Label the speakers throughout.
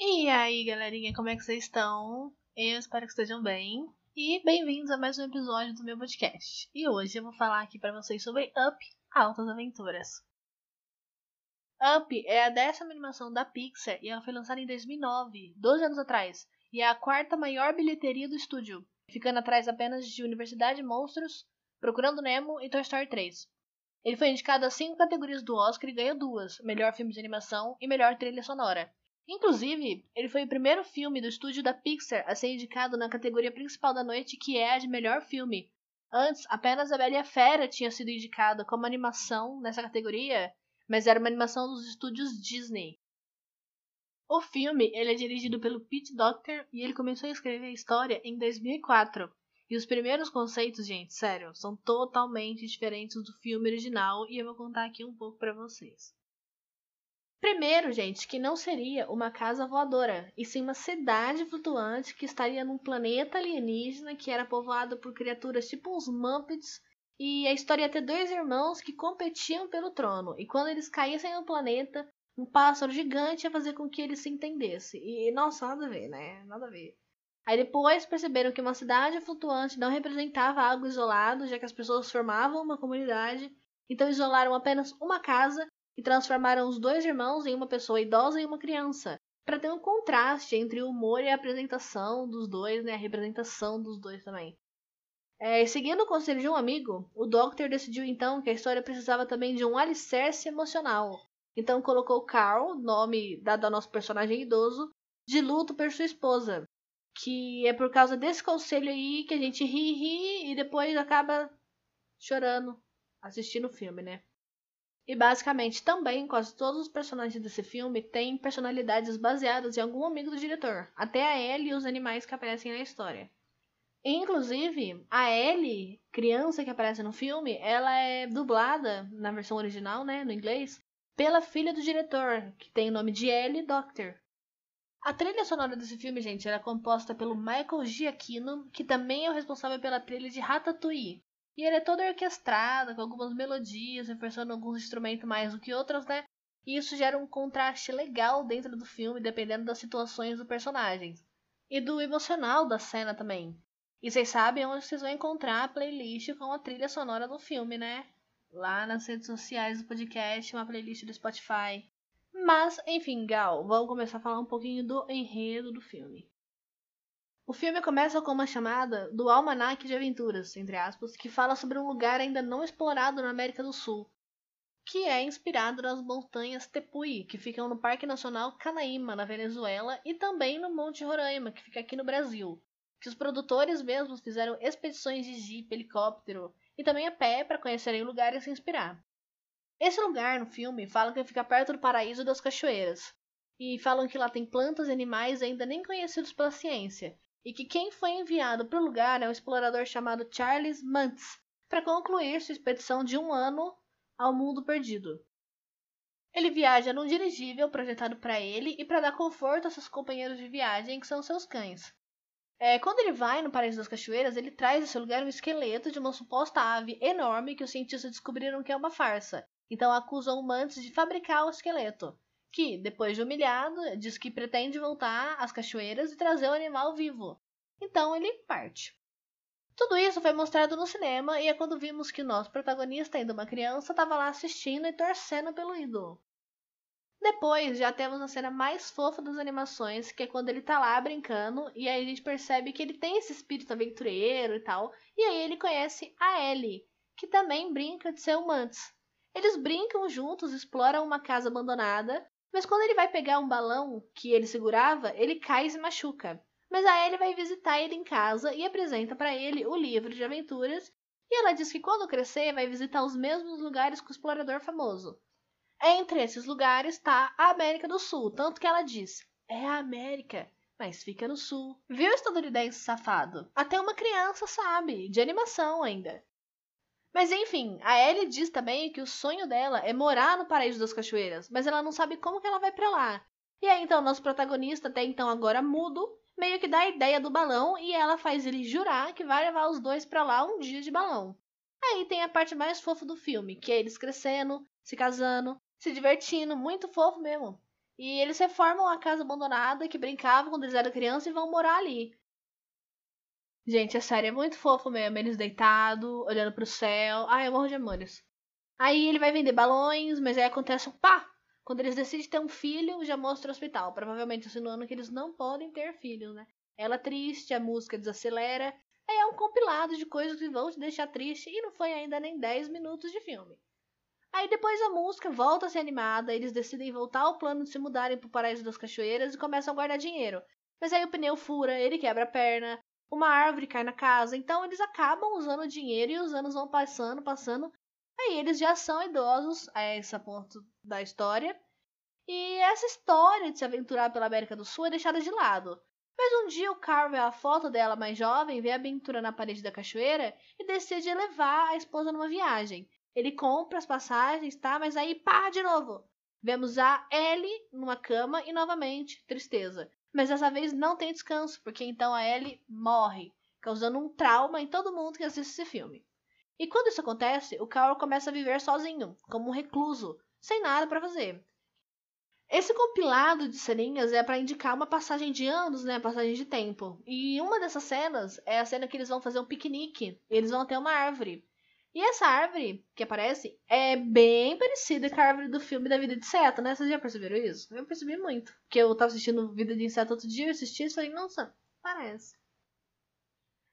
Speaker 1: E aí, galerinha, como é que vocês estão? Eu espero que estejam bem. E bem-vindos a mais um episódio do meu podcast. E hoje eu vou falar aqui para vocês sobre Up Altas Aventuras. Up é a décima animação da Pixar e ela foi lançada em 2009, 12 anos atrás, e é a quarta maior bilheteria do estúdio, ficando atrás apenas de Universidade Monstros, Procurando Nemo e Toy Story 3. Ele foi indicado a cinco categorias do Oscar e ganhou duas: melhor filme de animação e melhor trilha sonora. Inclusive, ele foi o primeiro filme do estúdio da Pixar a ser indicado na categoria principal da noite, que é a de melhor filme. Antes, apenas A Bela e a Fera tinha sido indicada como animação nessa categoria, mas era uma animação dos estúdios Disney. O filme ele é dirigido pelo Pete Docter e ele começou a escrever a história em 2004. E os primeiros conceitos, gente, sério, são totalmente diferentes do filme original e eu vou contar aqui um pouco para vocês. Primeiro, gente, que não seria uma casa voadora, e sim uma cidade flutuante que estaria num planeta alienígena que era povoado por criaturas tipo uns Muppets, e a história ia ter dois irmãos que competiam pelo trono, e quando eles caíssem no planeta, um pássaro gigante ia fazer com que eles se entendessem. E, nossa, nada a ver, né? Nada a ver. Aí depois perceberam que uma cidade flutuante não representava algo isolado, já que as pessoas formavam uma comunidade, então isolaram apenas uma casa e transformaram os dois irmãos em uma pessoa idosa e uma criança, para ter um contraste entre o humor e a apresentação dos dois, né, a representação dos dois também. É, seguindo o conselho de um amigo, o Doctor decidiu então que a história precisava também de um alicerce emocional. Então colocou Carl, nome dado ao nosso personagem idoso, de luto por sua esposa. Que é por causa desse conselho aí que a gente ri, ri e depois acaba chorando assistindo o filme, né? E basicamente também quase todos os personagens desse filme têm personalidades baseadas em algum amigo do diretor, até a Ellie e os animais que aparecem na história. Inclusive, a Ellie, criança que aparece no filme, ela é dublada na versão original, né, no inglês, pela filha do diretor, que tem o nome de Ellie Doctor. A trilha sonora desse filme, gente, era composta pelo Michael Giacchino, que também é o responsável pela trilha de Ratatouille, e ele é todo orquestrado, com algumas melodias, reforçando alguns instrumentos mais do que outros, né? E isso gera um contraste legal dentro do filme, dependendo das situações do personagem. E do emocional da cena também. E vocês sabem onde vocês vão encontrar a playlist com a trilha sonora do filme, né? Lá nas redes sociais do podcast, uma playlist do Spotify. Mas, enfim, Gal, vamos começar a falar um pouquinho do enredo do filme. O filme começa com uma chamada do Almanac de Aventuras, entre aspas, que fala sobre um lugar ainda não explorado na América do Sul, que é inspirado nas montanhas Tepuy, que ficam no Parque Nacional Canaíma, na Venezuela, e também no Monte Roraima, que fica aqui no Brasil. Que os produtores mesmos fizeram expedições de jeep, helicóptero e também a pé para conhecerem o lugar e se inspirar. Esse lugar no filme fala que fica perto do paraíso das cachoeiras, e falam que lá tem plantas e animais ainda nem conhecidos pela ciência, e que quem foi enviado para o lugar é um explorador chamado Charles Mantz para concluir sua expedição de um ano ao mundo perdido. Ele viaja num dirigível projetado para ele e para dar conforto a seus companheiros de viagem, que são seus cães. É, quando ele vai no Paraíso das Cachoeiras, ele traz esse lugar um esqueleto de uma suposta ave enorme que os cientistas descobriram que é uma farsa. Então acusam o Mantis de fabricar o esqueleto que, depois de humilhado, diz que pretende voltar às cachoeiras e trazer o animal vivo. Então ele parte. Tudo isso foi mostrado no cinema e é quando vimos que o nosso protagonista, ainda uma criança, estava lá assistindo e torcendo pelo ídolo. Depois já temos a cena mais fofa das animações, que é quando ele tá lá brincando e aí a gente percebe que ele tem esse espírito aventureiro e tal, e aí ele conhece a Ellie, que também brinca de ser Mantis. Eles brincam juntos, exploram uma casa abandonada mas quando ele vai pegar um balão que ele segurava, ele cai e se machuca. Mas a Ellie vai visitar ele em casa e apresenta para ele o livro de aventuras, e ela diz que quando crescer vai visitar os mesmos lugares que o explorador famoso. Entre esses lugares está a América do Sul, tanto que ela diz: "É a América, mas fica no sul". Viu estadunidense safado? Até uma criança sabe, de animação ainda. Mas enfim, a Ellie diz também que o sonho dela é morar no Paraíso das Cachoeiras, mas ela não sabe como que ela vai para lá. E aí então nosso protagonista, até então agora mudo, meio que dá a ideia do balão e ela faz ele jurar que vai levar os dois para lá um dia de balão. Aí tem a parte mais fofa do filme, que é eles crescendo, se casando, se divertindo, muito fofo mesmo. E eles reformam a casa abandonada que brincavam quando eles eram crianças e vão morar ali. Gente, a série é muito fofo mesmo. Eles deitados, olhando pro céu. Ai, eu morro de amores. Aí ele vai vender balões, mas aí acontece um pá! Quando eles decidem ter um filho, já mostra o hospital. Provavelmente insinuando que eles não podem ter filhos, né? Ela triste, a música desacelera. Aí é um compilado de coisas que vão te deixar triste e não foi ainda nem 10 minutos de filme. Aí depois a música volta a ser animada, eles decidem voltar ao plano de se mudarem pro Paraíso das Cachoeiras e começam a guardar dinheiro. Mas aí o pneu fura, ele quebra a perna, uma árvore cai na casa, então eles acabam usando o dinheiro e os anos vão passando, passando. Aí eles já são idosos, a esse ponto da história. E essa história de se aventurar pela América do Sul é deixada de lado. Mas um dia o Carl vê a foto dela mais jovem, vê a aventura na parede da cachoeira e decide levar a esposa numa viagem. Ele compra as passagens, tá? Mas aí pá de novo. Vemos a Ellie numa cama e novamente tristeza. Mas dessa vez não tem descanso, porque então a Ellie morre, causando um trauma em todo mundo que assiste esse filme. E quando isso acontece, o Carl começa a viver sozinho, como um recluso, sem nada para fazer. Esse compilado de ceninhas é para indicar uma passagem de anos, né? Passagem de tempo. E uma dessas cenas é a cena que eles vão fazer um piquenique. Eles vão ter uma árvore. E essa árvore que aparece é bem parecida com a árvore do filme da Vida de Inseto, né? Vocês já perceberam isso? Eu percebi muito. Porque eu tava assistindo Vida de Inseto outro dia, eu assisti e falei, nossa, parece.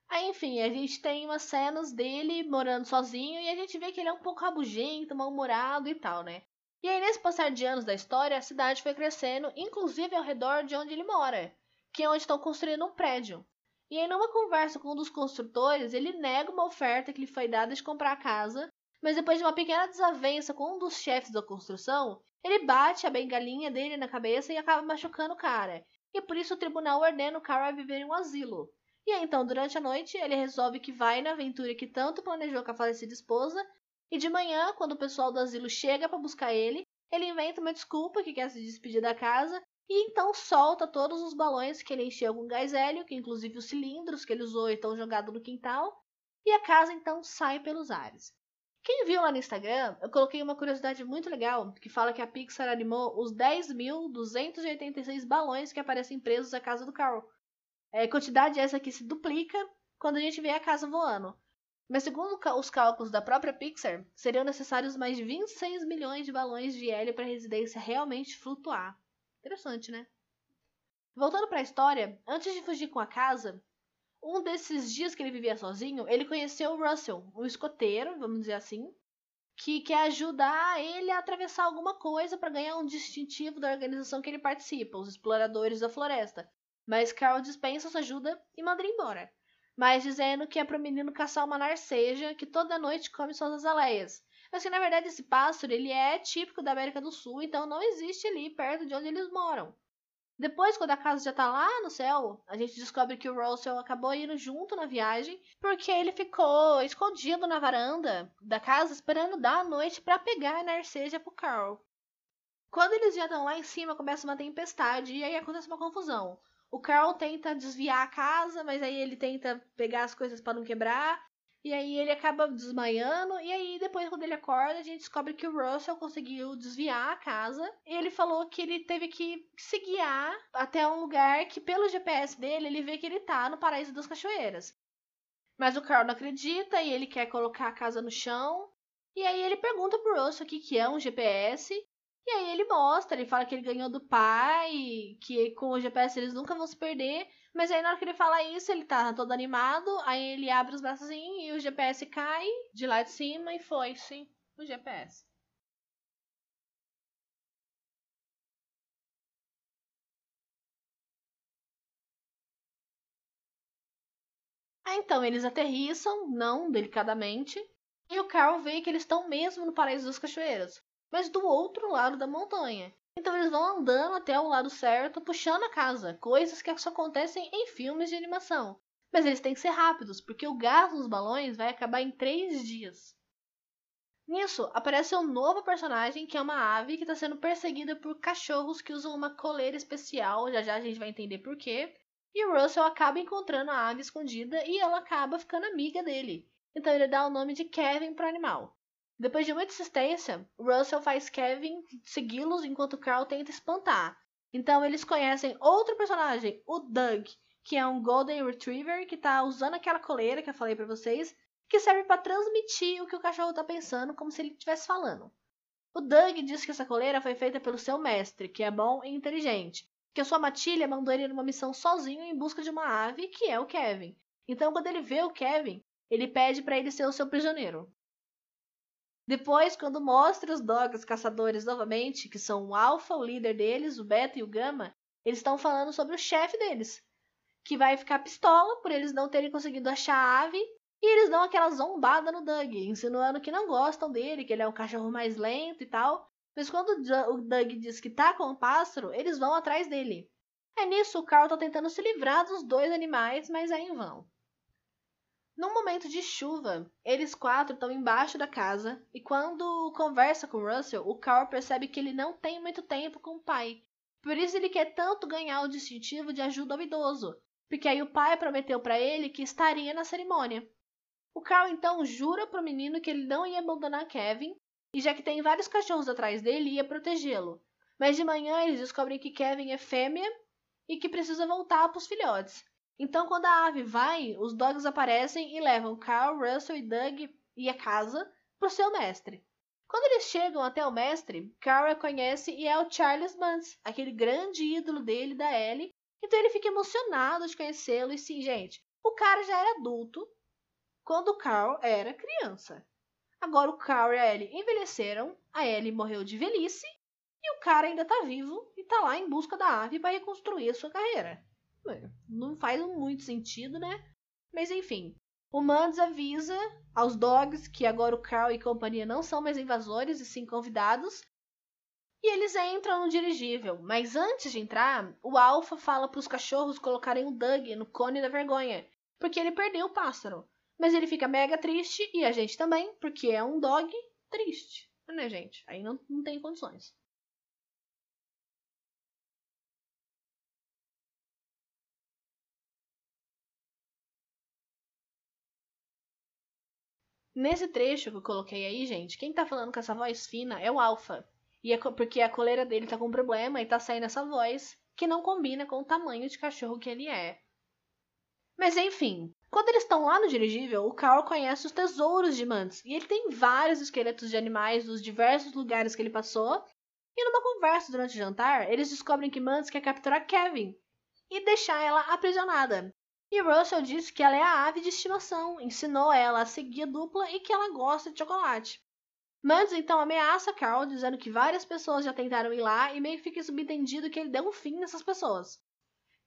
Speaker 1: Aí, enfim, a gente tem umas cenas dele morando sozinho e a gente vê que ele é um pouco rabugento, mal-humorado e tal, né? E aí, nesse passar de anos da história, a cidade foi crescendo, inclusive ao redor de onde ele mora, que é onde estão construindo um prédio. E aí, numa conversa com um dos construtores, ele nega uma oferta que lhe foi dada de comprar a casa, mas depois de uma pequena desavença com um dos chefes da construção, ele bate a bengalinha dele na cabeça e acaba machucando o cara. E por isso o tribunal ordena o cara a viver em um asilo. E aí, então, durante a noite, ele resolve que vai na aventura que tanto planejou com a falecida esposa, e de manhã, quando o pessoal do asilo chega para buscar ele, ele inventa uma desculpa que quer se despedir da casa e então solta todos os balões que ele encheu com gás hélio, que inclusive os cilindros que ele usou estão jogados no quintal, e a casa então sai pelos ares. Quem viu lá no Instagram, eu coloquei uma curiosidade muito legal, que fala que a Pixar animou os 10.286 balões que aparecem presos à casa do Carl. É, quantidade essa que se duplica quando a gente vê a casa voando. Mas segundo os cálculos da própria Pixar, seriam necessários mais de 26 milhões de balões de hélio para a residência realmente flutuar. Interessante, né? Voltando para a história, antes de fugir com a casa, um desses dias que ele vivia sozinho, ele conheceu o Russell, um escoteiro, vamos dizer assim, que quer ajudar ele a atravessar alguma coisa para ganhar um distintivo da organização que ele participa, os Exploradores da Floresta. Mas Carl dispensa sua ajuda e manda ele embora. Mas dizendo que é para o menino caçar uma narceja que toda noite come suas azaleias. Mas que na verdade esse pássaro ele é típico da América do Sul, então não existe ali perto de onde eles moram. Depois, quando a casa já tá lá no céu, a gente descobre que o Russell acabou indo junto na viagem, porque ele ficou escondido na varanda da casa esperando dar a noite para pegar a Narceja pro Carl. Quando eles já estão lá em cima, começa uma tempestade e aí acontece uma confusão. O Carl tenta desviar a casa, mas aí ele tenta pegar as coisas para não quebrar. E aí ele acaba desmaiando. E aí, depois, quando ele acorda, a gente descobre que o Russell conseguiu desviar a casa. E ele falou que ele teve que se guiar até um lugar que, pelo GPS dele, ele vê que ele tá no paraíso das cachoeiras. Mas o Carl não acredita e ele quer colocar a casa no chão. E aí ele pergunta pro Russell o que, que é um GPS. E aí ele mostra, ele fala que ele ganhou do pai, que com o GPS eles nunca vão se perder. Mas aí na hora que ele fala isso, ele tá todo animado, aí ele abre os braços assim e o GPS cai de lá de cima e foi-se o GPS. Ah, então eles aterrissam, não delicadamente, e o Carl vê que eles estão mesmo no Paraíso das Cachoeiras mas do outro lado da montanha. Então eles vão andando até o lado certo, puxando a casa, coisas que só acontecem em filmes de animação. Mas eles têm que ser rápidos, porque o gás nos balões vai acabar em três dias. Nisso, aparece um novo personagem que é uma ave que está sendo perseguida por cachorros que usam uma coleira especial, já já a gente vai entender porquê. E o Russell acaba encontrando a ave escondida e ela acaba ficando amiga dele. Então ele dá o nome de Kevin para o animal. Depois de muita insistência, Russell faz Kevin segui-los enquanto Carl tenta espantar. Então eles conhecem outro personagem, o Doug, que é um Golden Retriever que tá usando aquela coleira que eu falei para vocês, que serve para transmitir o que o cachorro tá pensando, como se ele estivesse falando. O Doug diz que essa coleira foi feita pelo seu mestre, que é bom e inteligente, que a sua matilha mandou ele numa missão sozinho em busca de uma ave, que é o Kevin. Então, quando ele vê o Kevin, ele pede para ele ser o seu prisioneiro. Depois, quando mostra os dogs caçadores novamente, que são o Alpha, o líder deles, o Beta e o Gama, eles estão falando sobre o chefe deles, que vai ficar pistola por eles não terem conseguido achar a ave, e eles dão aquela zombada no Doug, insinuando que não gostam dele, que ele é um cachorro mais lento e tal. Mas quando o Doug diz que tá com o pássaro, eles vão atrás dele. É nisso o Carl tá tentando se livrar dos dois animais, mas é em vão. Num momento de chuva, eles quatro estão embaixo da casa e quando conversa com Russell, o Carl percebe que ele não tem muito tempo com o pai. Por isso ele quer tanto ganhar o distintivo de ajuda ao idoso, porque aí o pai prometeu para ele que estaria na cerimônia. O Carl então jura pro menino que ele não ia abandonar Kevin, e já que tem vários cachorros atrás dele, ia protegê-lo. Mas de manhã eles descobrem que Kevin é fêmea e que precisa voltar para os filhotes. Então, quando a ave vai, os dogs aparecem e levam Carl, Russell e Doug e a casa para o seu mestre. Quando eles chegam até o mestre, Carl reconhece e é o Charles Muntz, aquele grande ídolo dele da Ellie. Então ele fica emocionado de conhecê-lo e sim, gente, o cara já era adulto quando o Carl era criança. Agora o Carl e a Ellie envelheceram, a Ellie morreu de velhice e o cara ainda tá vivo e tá lá em busca da ave para reconstruir a sua carreira. Não faz muito sentido, né? Mas enfim. O Mandos avisa aos dogs que agora o Carl e companhia não são mais invasores e sim convidados. E eles entram no dirigível, mas antes de entrar, o Alpha fala para os cachorros colocarem o Doug no cone da vergonha, porque ele perdeu o pássaro. Mas ele fica mega triste e a gente também, porque é um dog triste, né, gente? Aí não, não tem condições. Nesse trecho que eu coloquei aí, gente, quem tá falando com essa voz fina é o Alpha. E é porque a coleira dele tá com problema e tá saindo essa voz que não combina com o tamanho de cachorro que ele é. Mas enfim, quando eles estão lá no dirigível, o Carl conhece os tesouros de Mantz e ele tem vários esqueletos de animais dos diversos lugares que ele passou. E numa conversa durante o jantar, eles descobrem que Mantz quer capturar Kevin e deixar ela aprisionada. E Russell disse que ela é a ave de estimação, ensinou ela a seguir a dupla e que ela gosta de chocolate. Mads então ameaça Carl, dizendo que várias pessoas já tentaram ir lá e meio que fica subentendido que ele deu um fim nessas pessoas.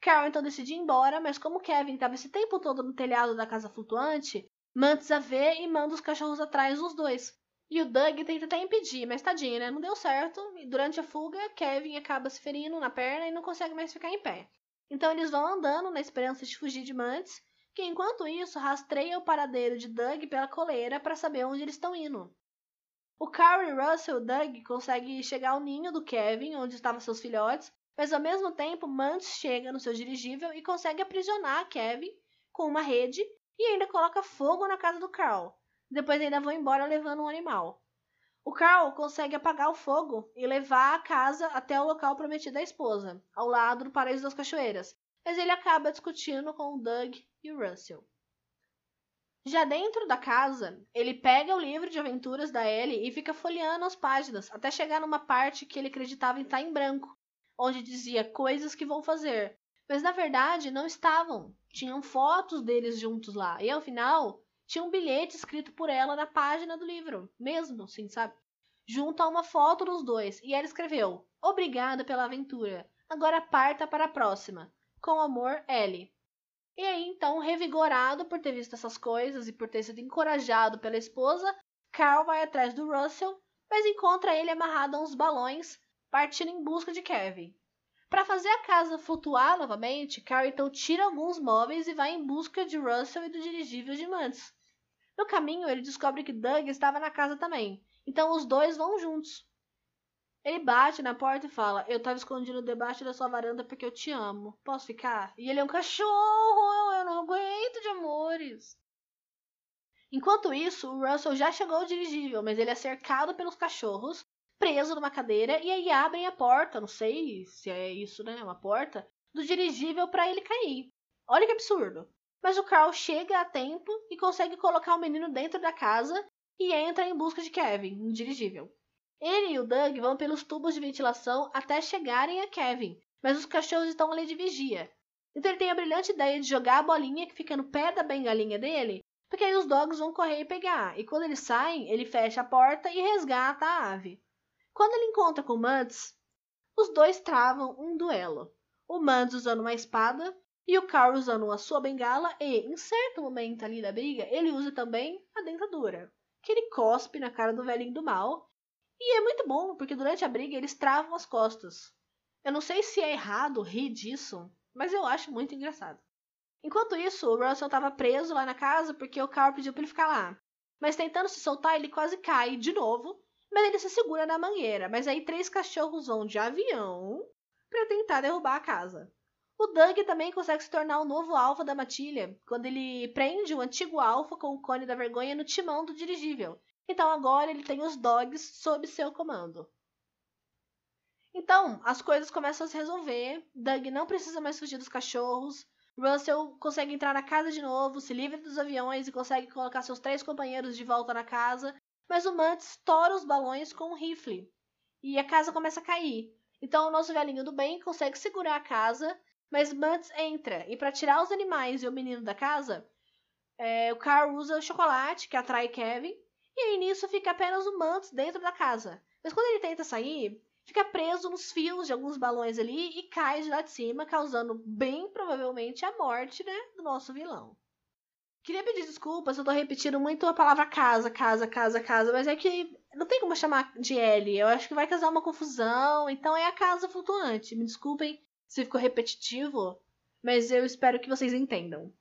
Speaker 1: Carl então decide ir embora, mas como Kevin estava esse tempo todo no telhado da casa flutuante, Mantis a vê e manda os cachorros atrás dos dois. E o Doug tenta até impedir, mas tadinho, né? Não deu certo. E durante a fuga, Kevin acaba se ferindo na perna e não consegue mais ficar em pé. Então eles vão andando na esperança de fugir de Mantis, que enquanto isso rastreia o paradeiro de Doug pela coleira para saber onde eles estão indo. O Carl e Russell Doug conseguem chegar ao ninho do Kevin, onde estavam seus filhotes, mas ao mesmo tempo Mantis chega no seu dirigível e consegue aprisionar Kevin com uma rede e ainda coloca fogo na casa do Carl. Depois ainda vão embora levando um animal. O Carl consegue apagar o fogo e levar a casa até o local prometido à esposa, ao lado do Paraíso das Cachoeiras, mas ele acaba discutindo com o Doug e o Russell. Já dentro da casa, ele pega o livro de aventuras da Ellie e fica folheando as páginas até chegar numa parte que ele acreditava estar em branco, onde dizia coisas que vão fazer, mas na verdade não estavam. Tinham fotos deles juntos lá, e ao final tinha um bilhete escrito por ela na página do livro, mesmo, assim, sabe? Junto a uma foto dos dois. E ela escreveu: Obrigada pela aventura. Agora parta para a próxima. Com amor, Ellie. E aí, então, revigorado por ter visto essas coisas e por ter sido encorajado pela esposa, Carl vai atrás do Russell, mas encontra ele amarrado a uns balões, partindo em busca de Kevin. Para fazer a casa flutuar novamente, Carl então tira alguns móveis e vai em busca de Russell e do dirigível de Mantis. No caminho, ele descobre que Doug estava na casa também, então os dois vão juntos. Ele bate na porta e fala: Eu estava escondido debaixo da sua varanda porque eu te amo. Posso ficar? E ele é um cachorro, eu não aguento de amores. Enquanto isso, o Russell já chegou ao dirigível, mas ele é cercado pelos cachorros, preso numa cadeira, e aí abrem a porta, não sei se é isso, né? Uma porta, do dirigível para ele cair. Olha que absurdo. Mas o Carl chega a tempo e consegue colocar o menino dentro da casa e entra em busca de Kevin, no dirigível. Ele e o Doug vão pelos tubos de ventilação até chegarem a Kevin, mas os cachorros estão ali de vigia. Então ele tem a brilhante ideia de jogar a bolinha que fica no pé da bengalinha dele, porque aí os dogs vão correr e pegar. E quando eles saem, ele fecha a porta e resgata a ave. Quando ele encontra com o Mads, os dois travam um duelo. O Mads usando uma espada e o Carl usando a sua bengala e, em certo momento ali da briga, ele usa também a dentadura, que ele cospe na cara do velhinho do mal. E é muito bom, porque durante a briga eles travam as costas. Eu não sei se é errado rir disso, mas eu acho muito engraçado. Enquanto isso, o Russell estava preso lá na casa porque o Carl pediu para ele ficar lá. Mas tentando se soltar, ele quase cai de novo, mas ele se segura na mangueira. Mas aí três cachorros vão de avião para tentar derrubar a casa. O Doug também consegue se tornar o novo alfa da matilha quando ele prende o antigo alfa com o cone da vergonha no timão do dirigível. Então agora ele tem os dogs sob seu comando. Então, as coisas começam a se resolver. Doug não precisa mais fugir dos cachorros. Russell consegue entrar na casa de novo, se livra dos aviões e consegue colocar seus três companheiros de volta na casa. Mas o Mutt estoura os balões com um rifle. E a casa começa a cair. Então o nosso velhinho do bem consegue segurar a casa, mas Mutt entra. E para tirar os animais e o menino da casa, é, o Carl usa o chocolate que atrai Kevin. E aí nisso fica apenas o Mutt dentro da casa. Mas quando ele tenta sair, fica preso nos fios de alguns balões ali e cai de lá de cima, causando bem provavelmente a morte né, do nosso vilão. Queria pedir desculpas, eu tô repetindo muito a palavra casa, casa, casa, casa, mas é que não tem como chamar de L. Eu acho que vai causar uma confusão, então é a casa flutuante. Me desculpem se ficou repetitivo, mas eu espero que vocês entendam.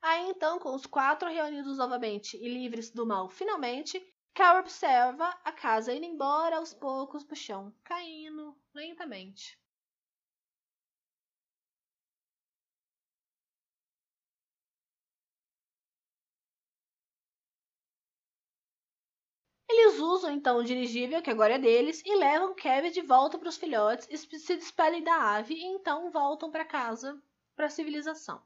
Speaker 1: Aí então, com os quatro reunidos novamente e livres do mal finalmente, Cal observa a casa indo embora aos poucos pro chão, caindo lentamente. Eles usam então o dirigível, que agora é deles, e levam Kevin de volta para os filhotes e se despedem da ave e então voltam para casa, para a civilização.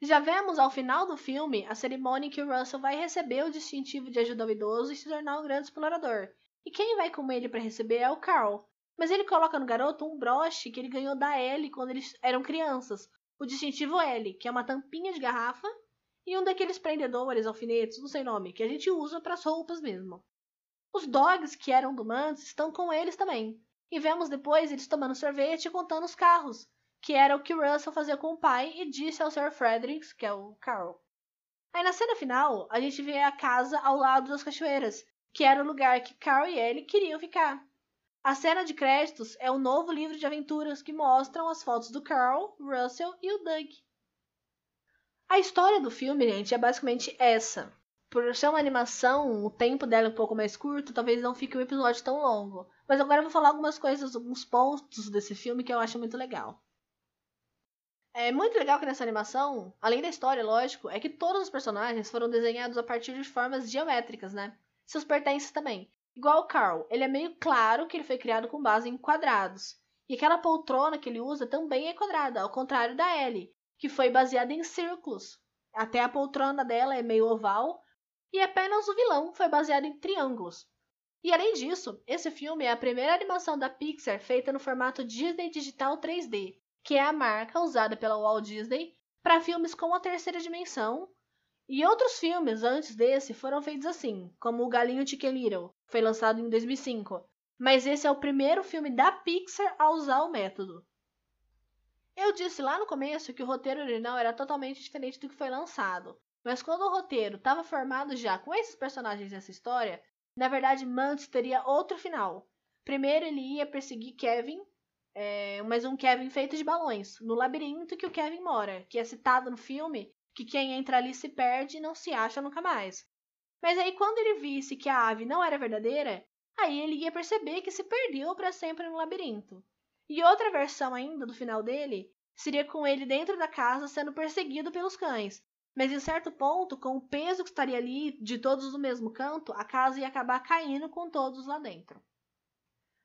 Speaker 1: Já vemos ao final do filme a cerimônia em que o Russell vai receber o distintivo de ajuda ao idoso e se tornar um grande explorador. E quem vai com ele para receber é o Carl. Mas ele coloca no garoto um broche que ele ganhou da Ellie quando eles eram crianças, o distintivo L, que é uma tampinha de garrafa e um daqueles prendedores, alfinetes, não sei o nome, que a gente usa para as roupas mesmo. Os dogs que eram do Mans estão com eles também. E vemos depois eles tomando sorvete e contando os carros, que era o que Russell fazia com o pai e disse ao Sr. Fredericks, que é o Carl. Aí na cena final, a gente vê a casa ao lado das cachoeiras, que era o lugar que Carl e ele queriam ficar. A cena de créditos é o novo livro de aventuras que mostram as fotos do Carl, Russell e o Doug. A história do filme, gente, é basicamente essa. Por ser uma animação, o tempo dela é um pouco mais curto, talvez não fique um episódio tão longo. Mas agora eu vou falar algumas coisas, alguns pontos desse filme que eu acho muito legal. É muito legal que nessa animação, além da história, lógico, é que todos os personagens foram desenhados a partir de formas geométricas, né? Seus pertences também. Igual o Carl, ele é meio claro que ele foi criado com base em quadrados. E aquela poltrona que ele usa também é quadrada, ao contrário da Ellie, que foi baseada em círculos. Até a poltrona dela é meio oval, e apenas o vilão foi baseado em triângulos. E além disso, esse filme é a primeira animação da Pixar feita no formato Disney Digital 3D, que é a marca usada pela Walt Disney para filmes com a terceira dimensão. E outros filmes antes desse foram feitos assim, como O Galinho Chicken Little, foi lançado em 2005. Mas esse é o primeiro filme da Pixar a usar o método. Eu disse lá no começo que o roteiro original era totalmente diferente do que foi lançado. Mas quando o roteiro estava formado já com esses personagens dessa história, na verdade Mantis teria outro final. Primeiro ele ia perseguir Kevin, é, mas um Kevin feito de balões, no labirinto que o Kevin mora, que é citado no filme que quem entra ali se perde e não se acha nunca mais. Mas aí quando ele visse que a ave não era verdadeira, aí ele ia perceber que se perdeu para sempre no labirinto. E outra versão ainda do final dele seria com ele dentro da casa sendo perseguido pelos cães. Mas em certo ponto, com o peso que estaria ali de todos no mesmo canto, a casa ia acabar caindo com todos lá dentro.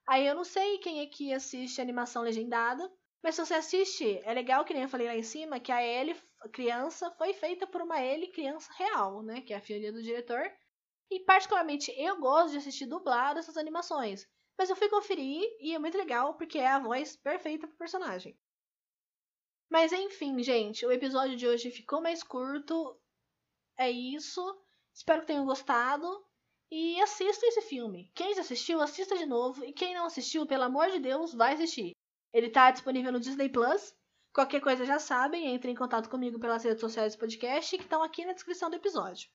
Speaker 1: Aí eu não sei quem é que assiste animação legendada, mas se você assiste, é legal que nem eu falei lá em cima, que a Ellie criança foi feita por uma Ellie criança real, né, que é a filha do diretor. E particularmente eu gosto de assistir dublado essas animações, mas eu fui conferir e é muito legal porque é a voz perfeita pro personagem. Mas enfim, gente, o episódio de hoje ficou mais curto. É isso. Espero que tenham gostado. E assista esse filme. Quem já assistiu, assista de novo. E quem não assistiu, pelo amor de Deus, vai assistir. Ele tá disponível no Disney Plus. Qualquer coisa já sabem, entre em contato comigo pelas redes sociais do podcast que estão aqui na descrição do episódio.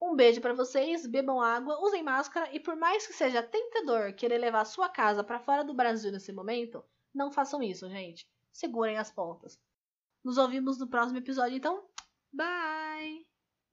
Speaker 1: Um beijo para vocês, bebam água, usem máscara e por mais que seja tentador querer levar sua casa para fora do Brasil nesse momento, não façam isso, gente. Segurem as pontas. Nos ouvimos no próximo episódio, então. Bye!